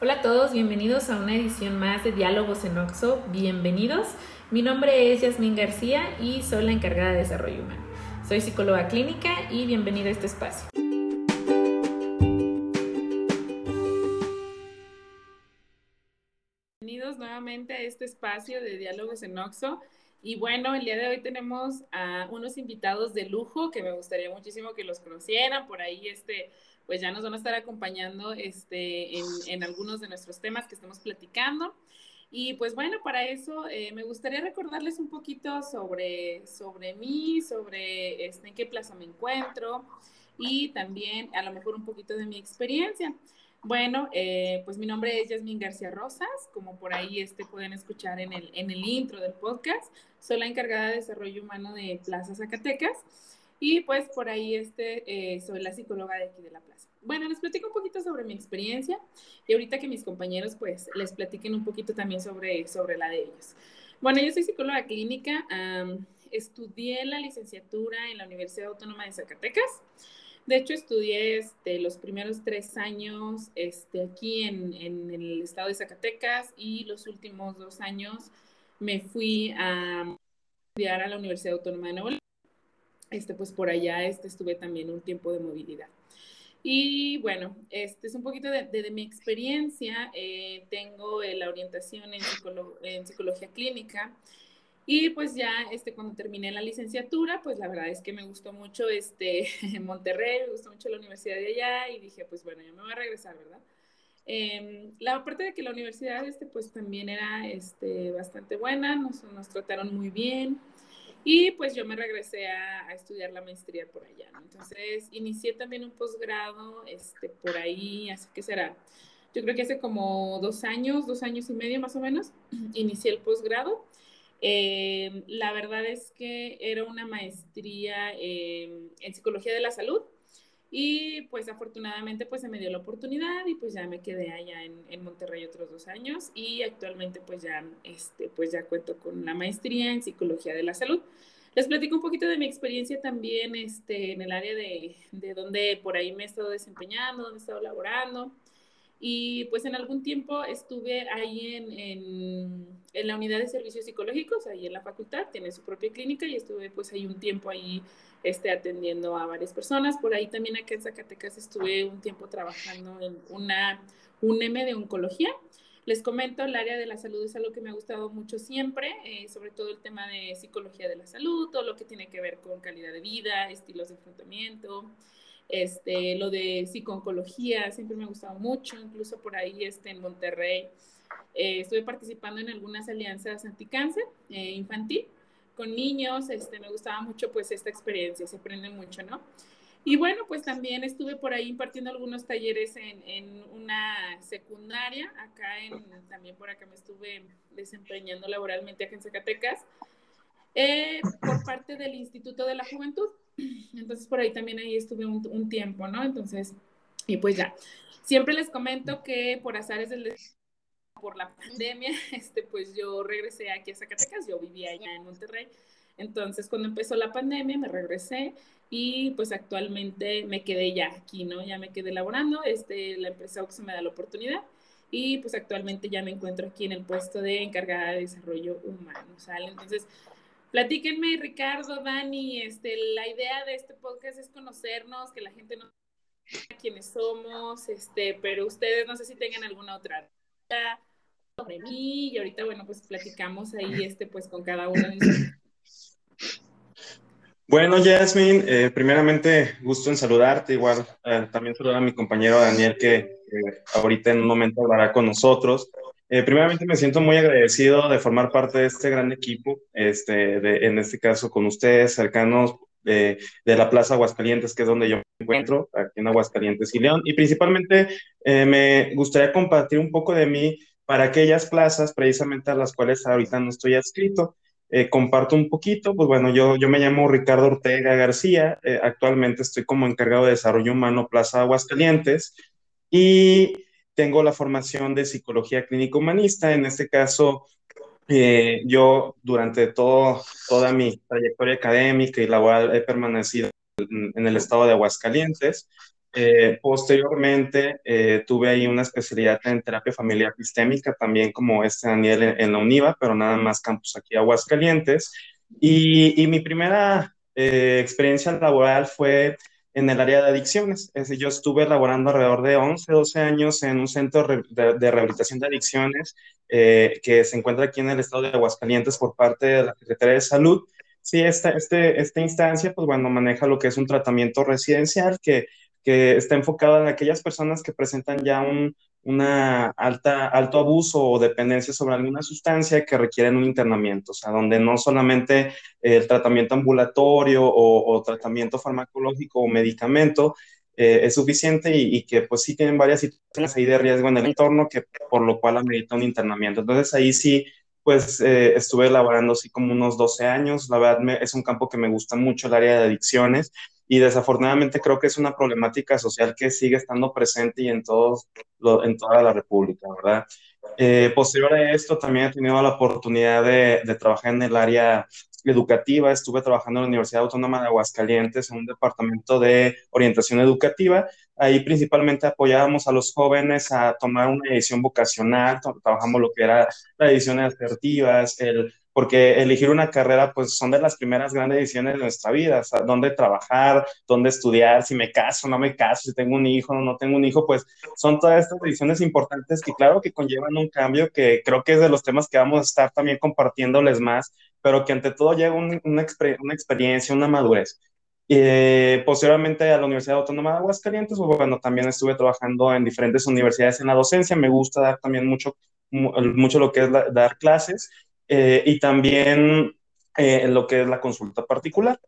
Hola a todos, bienvenidos a una edición más de Diálogos en Oxo. Bienvenidos. Mi nombre es Yasmín García y soy la encargada de desarrollo humano. Soy psicóloga clínica y bienvenida a este espacio. Bienvenidos nuevamente a este espacio de Diálogos en Oxo. Y bueno, el día de hoy tenemos a unos invitados de lujo que me gustaría muchísimo que los conocieran. Por ahí este pues ya nos van a estar acompañando este, en, algunos de nuestros temas que estamos platicando. Y pues bueno, para eso eh, me gustaría recordarles un poquito sobre, sobre mí, sobre este, en qué plaza me encuentro y también a lo mejor un poquito de mi experiencia. Bueno, eh, pues mi nombre es Yasmin García Rosas, como por ahí este pueden escuchar en el, en el intro del podcast. Soy la encargada de desarrollo humano de Plaza Zacatecas y pues por ahí este, eh, soy la psicóloga de aquí de la plaza. Bueno, les platico un poquito sobre mi experiencia y ahorita que mis compañeros pues les platiquen un poquito también sobre, sobre la de ellos. Bueno, yo soy psicóloga clínica, estudié la licenciatura en la Universidad Autónoma de Zacatecas. De hecho, estudié este, los primeros tres años este, aquí en, en, el estado de Zacatecas y los últimos dos años me fui a estudiar a la Universidad Autónoma de Nuevo León este, pues por allá este, estuve también un tiempo de movilidad. Y bueno, este es un poquito de, mi experiencia. Eh, tengo eh, la orientación en, en, psicología clínica. Y pues ya este, cuando terminé la licenciatura, pues la verdad es que me gustó mucho este, Monterrey, me gustó mucho la universidad de allá y dije, pues bueno, yo me voy a regresar, ¿verdad? Eh, la parte de que la universidad este, pues también era este, bastante buena, nos, nos trataron muy bien. Y pues yo me regresé a, estudiar la maestría por allá, Entonces inicié también un posgrado, este, por ahí, así que será, yo creo que hace como dos años, dos años y medio más o menos, inicié el posgrado. Eh, la verdad es que era una maestría en psicología de la salud y pues afortunadamente pues se me dio la oportunidad y pues ya me quedé allá en, en, Monterrey otros dos años y actualmente pues ya, este, pues ya cuento con la maestría en psicología de la salud. Les platico un poquito de mi experiencia también este, en el área de, de donde por ahí me he estado desempeñando, donde he estado laborando. Y pues en algún tiempo estuve ahí en, en, en, la unidad de servicios psicológicos, ahí en la facultad, tiene su propia clínica y estuve pues ahí un tiempo ahí este, atendiendo a varias personas. Por ahí también acá en Zacatecas estuve un tiempo trabajando en una, un M de oncología. Les comento, el área de la salud es algo que me ha gustado mucho siempre, eh, sobre todo el tema de psicología de la salud, todo lo que tiene que ver con calidad de vida, estilos de enfrentamiento, este, lo de psicooncología, siempre me ha gustado mucho, incluso por ahí este, en Monterrey eh, estuve participando en algunas alianzas anticáncer eh, infantil con niños, este, me gustaba mucho pues esta experiencia, se aprende mucho, ¿no? Y bueno, pues también estuve por ahí impartiendo algunos talleres en, en una secundaria, acá en, también por acá me estuve desempeñando laboralmente acá en Zacatecas, eh, por parte del Instituto de la Juventud. Entonces por ahí también ahí estuve un, un, tiempo, ¿no? Entonces, y pues ya, siempre les comento que por azares del por la pandemia, este, pues yo regresé aquí a Zacatecas, yo vivía allá en Monterrey. Entonces, cuando empezó la pandemia, me regresé y pues actualmente me quedé ya aquí, ¿no? Ya me quedé laborando, este, la empresa se me da la oportunidad y pues actualmente ya me encuentro aquí en el puesto de encargada de desarrollo humano, ¿sale? Entonces, platíquenme, Ricardo, Dani, este, la idea de este podcast es conocernos, que la gente no quiénes somos, este, pero ustedes no sé si tengan alguna otra sobre mí y ahorita, bueno, pues platicamos ahí este, pues con cada uno de Bueno, Jasmine, eh, primeramente gusto en saludarte, igual eh, también saludar a mi compañero Daniel que ahorita en un momento hablará con nosotros. Eh, me siento muy agradecido de formar parte de este gran equipo, este, en este caso con ustedes, cercanos de, de, la Plaza Aguascalientes, que es donde yo me encuentro, aquí en Aguascalientes y León. Y principalmente me gustaría compartir un poco de mí para aquellas plazas precisamente a las cuales ahorita no estoy adscrito. Eh, comparto un poquito, pues bueno, yo, yo me llamo Ricardo Ortega García, eh, actualmente estoy como encargado de desarrollo humano Plaza Aguascalientes y tengo la formación de psicología clínico humanista, en este caso eh, yo durante todo, toda mi trayectoria académica y laboral he permanecido en, en el estado de Aguascalientes, Eh, posteriormente eh, tuve ahí una especialidad en terapia familiar sistémica, también como este Daniel en, la UNIVA, pero nada más campus aquí Aguascalientes. Y, y mi primera eh, experiencia laboral fue en el área de adicciones. Es decir, yo estuve laborando alrededor de 11, 12 años en un centro de, rehabilitación de adicciones que se encuentra aquí en el estado de Aguascalientes por parte de la Secretaría de Salud. Sí, esta, este, esta instancia, pues bueno, maneja lo que es un tratamiento residencial que que está enfocado en aquellas personas que presentan ya un una alta, alto abuso o dependencia sobre alguna sustancia que requieren un internamiento, o sea, donde no solamente el tratamiento ambulatorio o, tratamiento farmacológico o medicamento eh, es suficiente y, que pues sí tienen varias situaciones ahí de riesgo en el entorno que por lo cual amerita un internamiento. Entonces ahí sí pues eh, estuve elaborando así como unos 12 años, la verdad es un campo que me gusta mucho, el área de adicciones, y desafortunadamente creo que es una problemática social que sigue estando presente y en, todos, en toda la República, ¿verdad? Eh, posterior a esto, también he tenido la oportunidad de, de, trabajar en el área educativa. Estuve trabajando en la Universidad Autónoma de Aguascalientes en un departamento de orientación educativa. Ahí principalmente apoyábamos a los jóvenes a tomar una edición vocacional, trabajamos lo que era las ediciones asertivas, el porque elegir una carrera, pues son de las primeras grandes decisiones de nuestra vida, o sea, dónde trabajar, dónde estudiar, si me caso, no me caso, si tengo un hijo no tengo un hijo, pues son todas estas decisiones importantes que claro que conllevan un cambio que creo que es de los temas que vamos a estar también compartiéndoles más, pero que ante todo llega una, una, experiencia, una madurez. Eh, posteriormente a la Universidad Autónoma de Aguascalientes, pues, bueno, también estuve trabajando en diferentes universidades en la docencia, me gusta dar también mucho, mucho lo que es dar clases eh, y también eh, lo que es la consulta particular.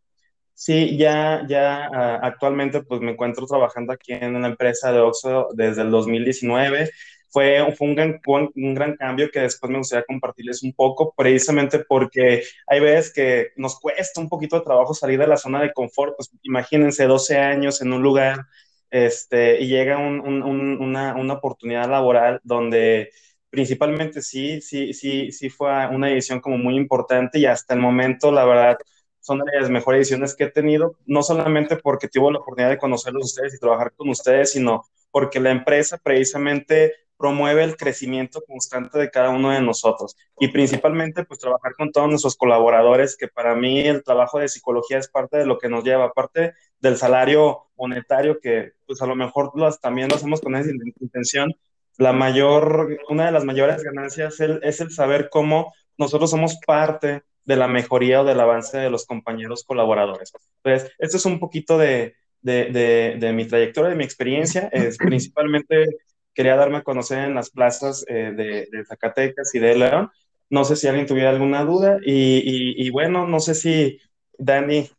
Sí, ya, ya ah, actualmente pues me encuentro trabajando aquí en una empresa de Oxxo desde el 2019. Fue, fue un, gran, un gran cambio que después me gustaría compartirles un poco, precisamente porque hay veces que nos cuesta un poquito de trabajo salir de la zona de confort. Pues imagínense 12 años en un lugar este, y llega un, un, una, una oportunidad laboral donde principalmente sí, sí, sí, sí fue una edición como muy importante y hasta el momento, la verdad, son de las mejores ediciones que he tenido, no solamente porque tuve la oportunidad de conocerlos ustedes y trabajar con ustedes, sino porque la empresa precisamente promueve el crecimiento constante de cada uno de nosotros. Y principalmente pues trabajar con todos nuestros colaboradores, que para mí el trabajo de psicología es parte de lo que nos lleva, aparte del salario monetario que pues a lo mejor también lo hacemos con esa intención, la mayor, una de las mayores ganancias es el, saber cómo nosotros somos parte de la mejoría o del avance de los compañeros colaboradores. Entonces, esto es un poquito de, mi trayectoria, de mi experiencia. Es, principalmente quería darme a conocer en las plazas eh, de, Zacatecas y de León. No sé si alguien tuviera alguna duda y, bueno, no sé si Dani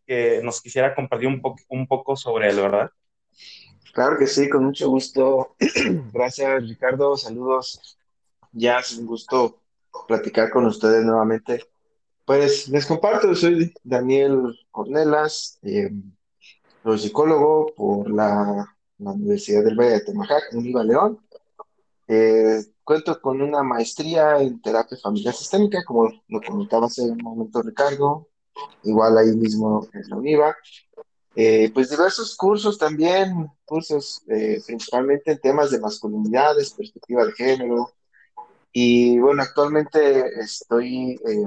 nos quisiera compartir un, un poco sobre él, ¿verdad? Claro que sí, con mucho gusto. Gracias, Ricardo. Saludos. Ya es un gusto platicar con ustedes nuevamente. Pues les comparto, soy Daniel Cornelas, eh, soy psicólogo por la, Universidad del Valle de Temajac, en Iba León. Eh, cuento con una maestría en terapia familiar sistémica, como lo comentaba hace un momento Ricardo, igual ahí mismo en la UNIVA. Eh, pues diversos cursos también, cursos eh, principalmente en temas de masculinidades, perspectiva de género. Y bueno, actualmente estoy eh,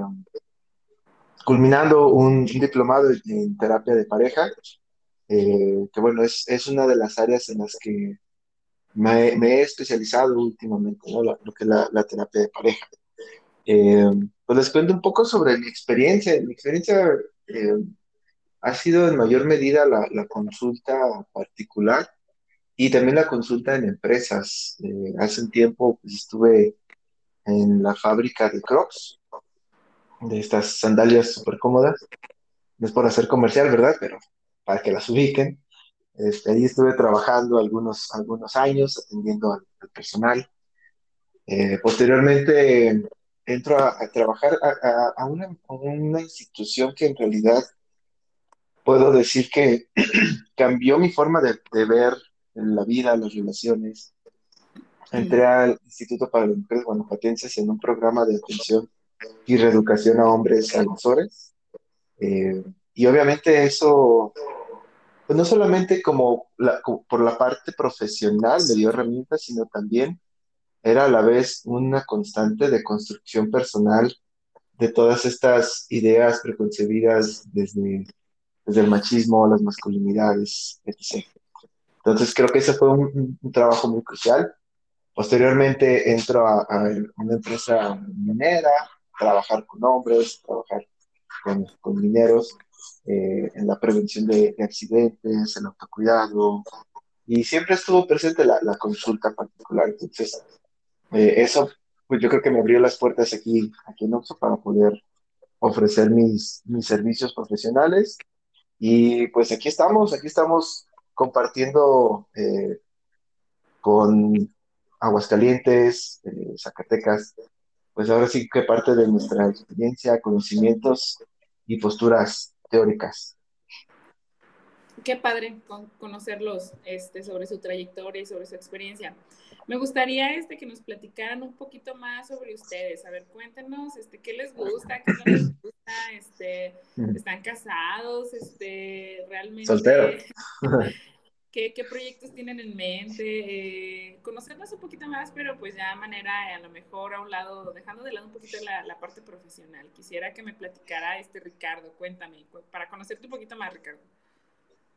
culminando un, diplomado en terapia de pareja, que bueno, es, es, una de las áreas en las que me, he especializado últimamente, ¿no? lo que es la, la terapia de pareja. pues les cuento un poco sobre mi experiencia. Mi experiencia ha sido en mayor medida la, consulta particular y también la consulta en empresas. Eh, hace un tiempo pues, estuve en la fábrica de Crocs, de estas sandalias súper cómodas. No es por hacer comercial, ¿verdad? Pero para que las ubiquen. Este, ahí estuve trabajando algunos, algunos años atendiendo al, personal. Eh, posteriormente entro a, trabajar a, a, una, institución que en realidad puedo decir que cambió mi forma de, ver la vida, las relaciones. Entré al Instituto para las Mujeres Guanajuatenses en un programa de atención y reeducación a hombres agresores. Eh, y obviamente eso pues no solamente como, por la parte profesional me dio herramientas, sino también era a la vez una constante de construcción personal de todas estas ideas preconcebidas desde, desde el machismo, las masculinidades, etc. Entonces creo que ese fue un, trabajo muy crucial. Posteriormente entro a, una empresa minera, trabajar con hombres, trabajar con, con mineros eh, en la prevención de, accidentes, el autocuidado, y siempre estuvo presente la, la consulta particular. Entonces, eh, eso, pues yo creo que me abrió las puertas aquí, aquí en Oxo para poder ofrecer mis, mis servicios profesionales. Y pues aquí estamos, aquí estamos compartiendo eh, con Aguascalientes, eh, Zacatecas, pues ahora sí que parte de nuestra experiencia, conocimientos y posturas teóricas. Qué padre conocerlos este, sobre su trayectoria y sobre su experiencia. Me gustaría este, que nos platicaran un poquito más sobre ustedes. A ver, cuéntenos este, qué les gusta, qué no les gusta, este, están casados, este, realmente. Solteros. ¿Qué, ¿Qué, proyectos tienen en mente? Eh, conocernos un poquito más, pero pues ya de manera a lo mejor a un lado, dejando de lado un poquito la, la parte profesional. Quisiera que me platicara este Ricardo, cuéntame, para conocerte un poquito más, Ricardo.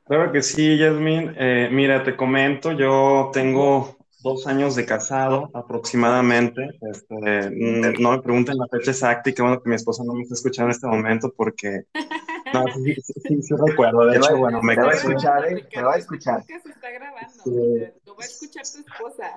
Claro que sí, Yasmin. Eh, mira, te comento, yo tengo dos años de casado aproximadamente. Este, no me pregunten la fecha exacta y qué bueno que mi esposa no me está escuchando en este momento porque... No, sí, sí, sí, recuerdo. De hecho, bueno, me va a escuchar, ¿eh? Te va a escuchar. Se está grabando. Lo va a escuchar tu esposa.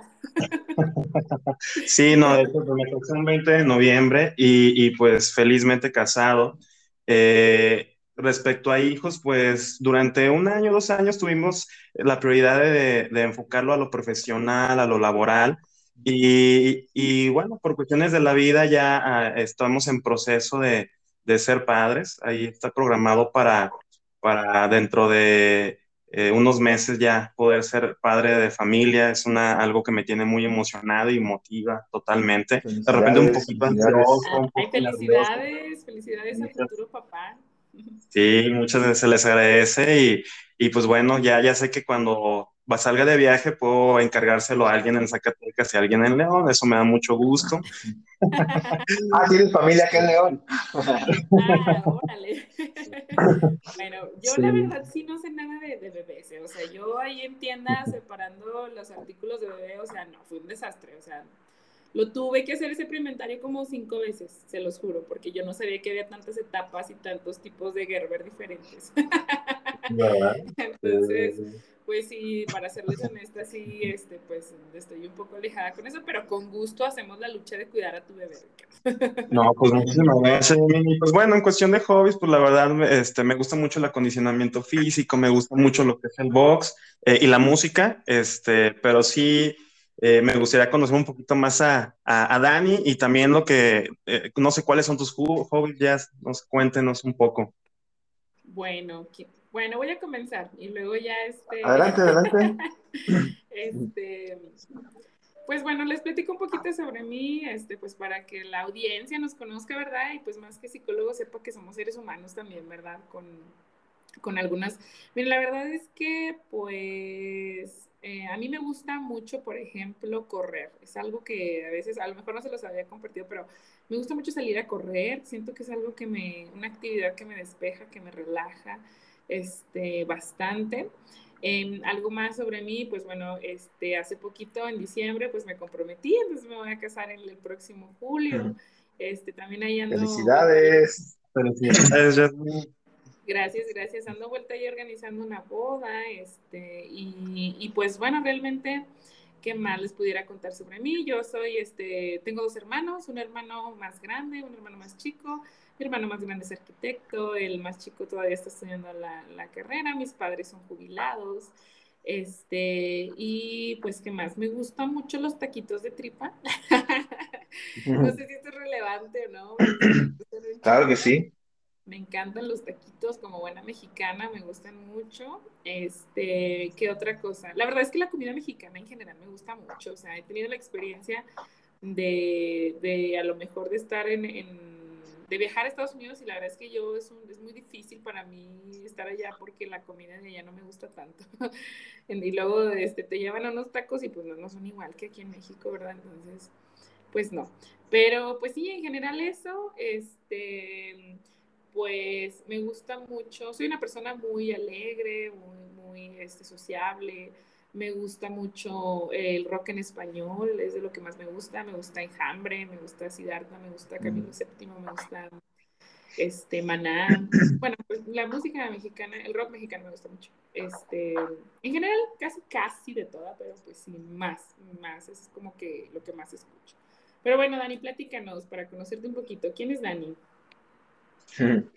sí, no, de hecho, pues, me casé el 20 de noviembre y, y pues felizmente casado. Eh, respecto a hijos, pues durante un año, dos años tuvimos la prioridad de, enfocarlo a lo profesional, a lo laboral. Y, bueno, por cuestiones de la vida ya ah, estamos en proceso de, ser padres. Ahí está programado para, para dentro de eh, unos meses ya poder ser padre de familia. Es una, algo que me tiene muy emocionado y motiva totalmente. De repente un poquito ansioso. felicidades, felicidades al futuro papá. Sí, muchas veces se les agradece y, y, pues bueno, ya, ya sé que cuando va, salga de viaje puedo encargárselo a alguien en Zacatecas y a alguien en León, eso me da mucho gusto. ah, tienes familia acá en León. ah, órale. bueno, yo la verdad sí no sé nada de, de, bebés, o sea, yo ahí en tienda separando los artículos de bebé, o sea, no, fue un desastre, o sea, lo tuve que hacer ese preinventario como cinco veces, se los juro, porque yo no sabía que había tantas etapas y tantos tipos de Gerber diferentes. Entonces, pues sí, para serles honesta, sí, este, pues estoy un poco alejada con eso, pero con gusto hacemos la lucha de cuidar a tu bebé. No, pues muchísimas gracias. Pues bueno, en cuestión de hobbies, pues la verdad, este, me gusta mucho el acondicionamiento físico, me gusta mucho lo que es el box eh, y la música, este, pero sí eh, me gustaría conocer un poquito más a, a, Dani y también lo que, eh, no sé cuáles son tus hobbies, ya nos cuéntenos un poco. Bueno, bueno, voy a comenzar y luego ya este... Adelante, adelante. este, pues bueno, les platico un poquito sobre mí, este, pues para que la audiencia nos conozca, ¿verdad? Y pues más que psicólogo sepa que somos seres humanos también, ¿verdad? Con, con algunas... Miren, la verdad es que pues eh, a mí me gusta mucho, por ejemplo, correr. Es algo que a veces, a lo mejor no se los había compartido, pero me gusta mucho salir a correr. Siento que es algo que me, una actividad que me despeja, que me relaja, este, bastante. Em, algo más sobre mí, pues bueno, este, hace poquito, en diciembre, pues me comprometí, entonces me voy a casar en el próximo julio. Este, también ahí ando. Felicidades. Felicidades, Gracias, gracias. Ando vuelta ahí organizando una boda, este, y, y, pues bueno, realmente, ¿qué más les pudiera contar sobre mí? Yo soy, este, tengo dos hermanos, un hermano más grande, un hermano más chico. Mi hermano más grande es arquitecto, el más chico todavía está estudiando la, la carrera, mis padres son jubilados. Este, y pues, ¿qué más? Me gustan mucho los taquitos de tripa. no sé si esto es relevante o no. Claro que sí. Me encantan los taquitos como buena mexicana, me gustan mucho. Este, ¿qué otra cosa? La verdad es que la comida mexicana en general me gusta mucho. O sea, he tenido la experiencia de, de a lo mejor de estar en, en, de viajar a Estados Unidos y la verdad es que yo es, es muy difícil para mí estar allá porque la comida de allá no me gusta tanto. y luego este, te llevan unos tacos y pues no son igual que aquí en México, ¿verdad? Entonces, pues no. Pero pues sí, en general eso, este, pues me gusta mucho, soy una persona muy alegre, muy, muy este, sociable, me gusta mucho el rock en español, es de lo que más me gusta. Me gusta Enjambre, me gusta Siddhartha, me gusta Camilo VII, me gusta este, Maná. Bueno, pues la música mexicana, el rock mexicano me gusta mucho. Este, en general, casi, casi de toda, pero pues sí, más, más. es como que lo que más escucho. Pero bueno, Dani, platícanos para conocerte un poquito. ¿Quién es Dani?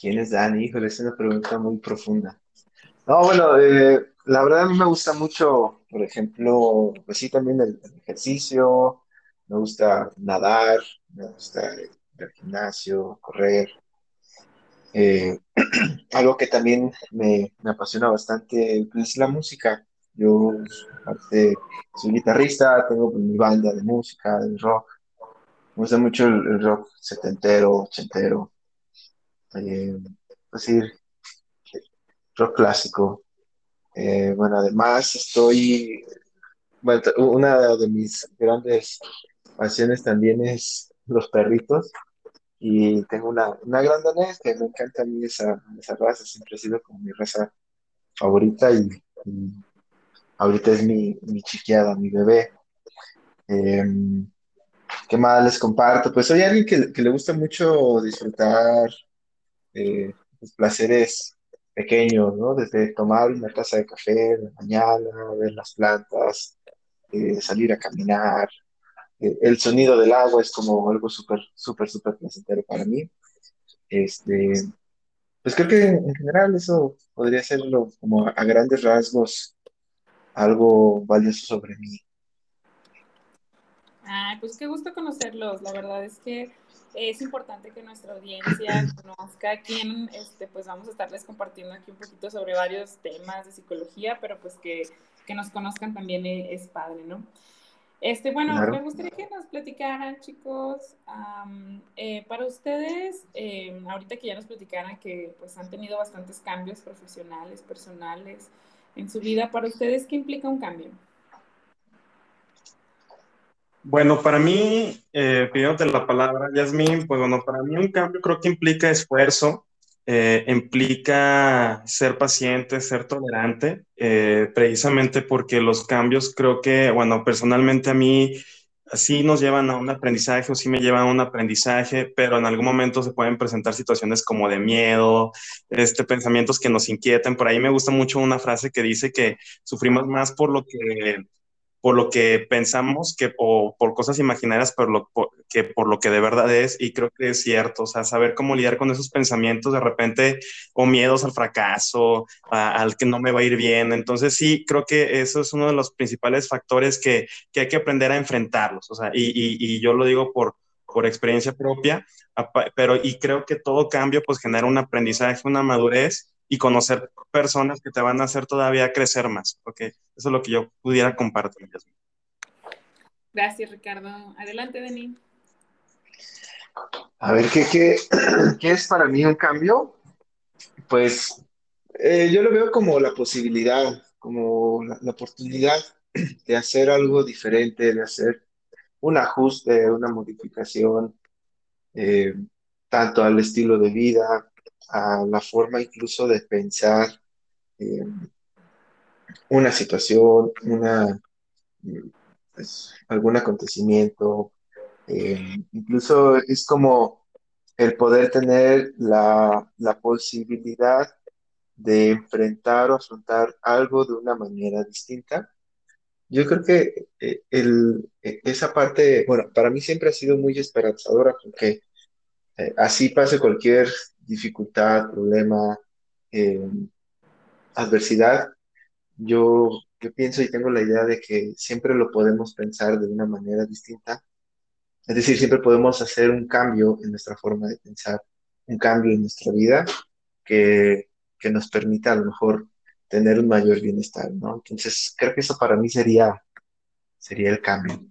¿Quién es Dani? Híjole, es una pregunta muy profunda. No, bueno, eh, la verdad a mí me gusta mucho, por ejemplo, pues sí, también el, ejercicio, me gusta nadar, me gusta ir al gimnasio, correr. Eh, algo que también me, apasiona bastante pues, es la música. Yo soy guitarrista, tengo pues, mi banda de música, de rock. Me gusta mucho el, rock setentero, ochentero. Eh, pues sí, rock clásico. Eh, bueno, además estoy, bueno, una de mis grandes pasiones también es los perritos y tengo una, una gran danés que me encanta a mí esa, esa raza, siempre ha sido como mi raza favorita y, ahorita es mi, mi chiqueada, mi bebé. Em, ¿Qué más les comparto? Pues soy alguien que, que le gusta mucho disfrutar eh, los placeres pequeños, ¿no? Desde tomar una taza de café de mañana, ver las plantas, eh, salir a caminar. Eh, el sonido del agua es como algo súper, súper, súper placentero para mí. Este, pues creo que en general eso podría serlo como a grandes rasgos algo valioso sobre mí. Ay, pues qué gusto conocerlos. La verdad es que es importante que nuestra audiencia conozca quién, este, pues vamos a estarles compartiendo aquí un poquito sobre varios temas de psicología, pero pues que, que nos conozcan también es, padre, ¿no? Este, bueno, me gustaría que nos platicaran, chicos, eh, para ustedes, eh, ahorita que ya nos platicaran que pues han tenido bastantes cambios profesionales, personales en su vida, para ustedes, ¿qué implica un cambio? Bueno, para mí, eh, pidiéndote la palabra, Yasmin, pues bueno, para mí un cambio creo que implica esfuerzo, eh, implica ser paciente, ser tolerante, eh, precisamente porque los cambios creo que, bueno, personalmente a mí sí nos llevan a un aprendizaje o sí me llevan a un aprendizaje, pero en algún momento se pueden presentar situaciones como de miedo, este, pensamientos que nos inquietan. Por ahí me gusta mucho una frase que dice que sufrimos más por lo que por lo que pensamos que, o por cosas imaginarias, por lo, que por lo que de verdad es, y creo que es cierto, o sea, saber cómo lidiar con esos pensamientos de repente, o miedos al fracaso, al que no me va a ir bien, entonces sí, creo que eso es uno de los principales factores que, que hay que aprender a enfrentarlos, o sea, y, y, y yo lo digo por, por experiencia propia, pero y creo que todo cambio pues genera un aprendizaje, una madurez, y conocer personas que te van a hacer todavía crecer más, porque eso es lo que yo pudiera compartir. Gracias, Ricardo. Adelante, Denis. A ver, ¿qué, qué, es para mí un cambio? Pues eh, yo lo veo como la posibilidad, como la, oportunidad de hacer algo diferente, de hacer un ajuste, una modificación, eh, tanto al estilo de vida, a la forma incluso de pensar eh, una situación, una, pues, algún acontecimiento. Eh, incluso es como el poder tener la, posibilidad de enfrentar o afrontar algo de una manera distinta. Yo creo que eh, el, esa parte, bueno, para mí siempre ha sido muy esperanzadora porque así pase cualquier dificultad, problema, eh, adversidad, yo, yo pienso y tengo la idea de que siempre lo podemos pensar de una manera distinta. Es decir, siempre podemos hacer un cambio en nuestra forma de pensar, un cambio en nuestra vida que, que nos permita a lo mejor tener un mayor bienestar, ¿no? Entonces, creo que eso para mí sería, sería el cambio.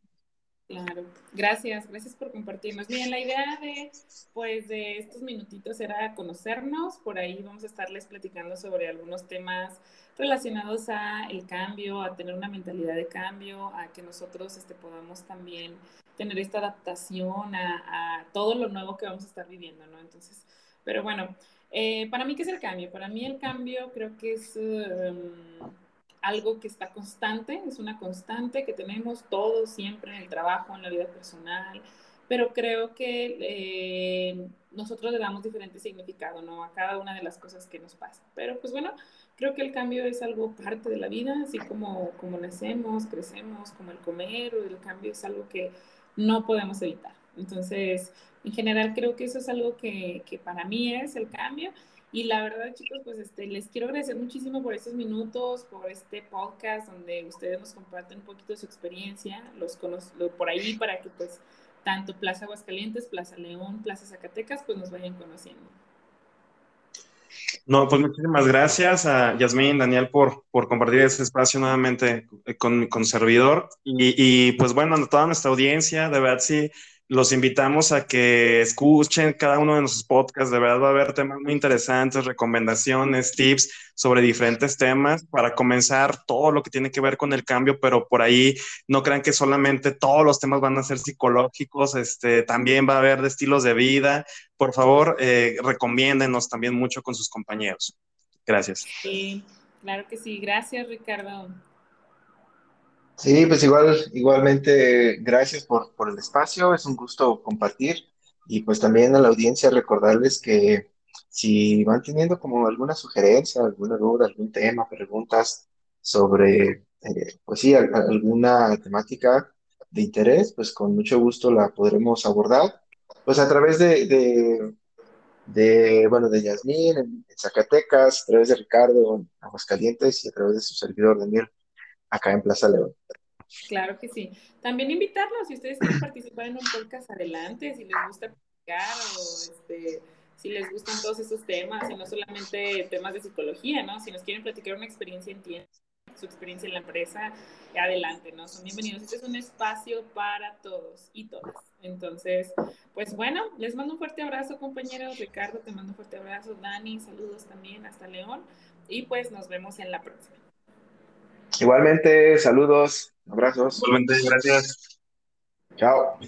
Claro, gracias, gracias por compartirnos. Bien, la idea de, pues, de estos minutitos era conocernos, por ahí vamos a estarles platicando sobre algunos temas relacionados a el cambio, a tener una mentalidad de cambio, a que nosotros este, podamos también tener esta adaptación a, todo lo nuevo que vamos a estar viviendo, ¿no? Entonces, pero bueno, eh, para mí, ¿qué es el cambio? Para mí el cambio creo que es... Um, algo que está constante, es una constante que tenemos todos siempre en el trabajo, en la vida personal, pero creo que eh, nosotros le damos diferente significado, ¿no? A cada una de las cosas que nos pasan. Pero pues bueno, creo que el cambio es algo parte de la vida, así como, como nacemos, crecemos, como el comer, el cambio es algo que no podemos evitar. Entonces, en general creo que eso es algo que, que para mí es el cambio y la verdad, chicos, pues este, les quiero agradecer muchísimo por estos minutos, por este podcast donde ustedes nos comparten un poquito de su experiencia, los por ahí para que pues tanto Plaza Aguascalientes, Plaza León, Plaza Zacatecas, pues nos vayan conociendo. No, pues muchísimas gracias a Yasmín, Daniel, por, por compartir ese espacio nuevamente con, con servidor. Y, y, pues bueno, a toda nuestra audiencia, de verdad sí, los invitamos a que escuchen cada uno de nuestros podcasts. De verdad va a haber temas muy interesantes, recomendaciones, tips sobre diferentes temas para comenzar todo lo que tiene que ver con el cambio, pero por ahí no crean que solamente todos los temas van a ser psicológicos, este, también va a haber de estilos de vida. Por favor, eh, recomiéndenos también mucho con sus compañeros. Gracias. Sí, claro que sí. Gracias, Ricardo. Sí, pues igual, igualmente, gracias por, por el espacio, es un gusto compartir y pues también a la audiencia recordarles que si van teniendo como alguna sugerencia, alguna duda, algún tema, preguntas sobre, eh, pues sí, alguna temática de interés, pues con mucho gusto la podremos abordar, pues a través de, de, bueno, de Yasmín en, Zacatecas, a través de Ricardo en Aguascalientes y a través de su servidor Daniel acá en Plaza León. Claro que sí. También invitarlos, si ustedes quieren participar en un podcast, adelante, si les gusta platicar o este, si les gustan todos esos temas, y no solamente temas de psicología, ¿no? Si nos quieren platicar una experiencia en tiempo, su experiencia en la empresa, adelante, ¿no? Son bienvenidos. Este es un espacio para todos y todas. Entonces, pues bueno, les mando un fuerte abrazo, compañeros. Ricardo, te mando un fuerte abrazo. Dani, saludos también hasta León. Y pues nos vemos en la próxima. Igualmente, saludos, abrazos. Igualmente, gracias. Chao.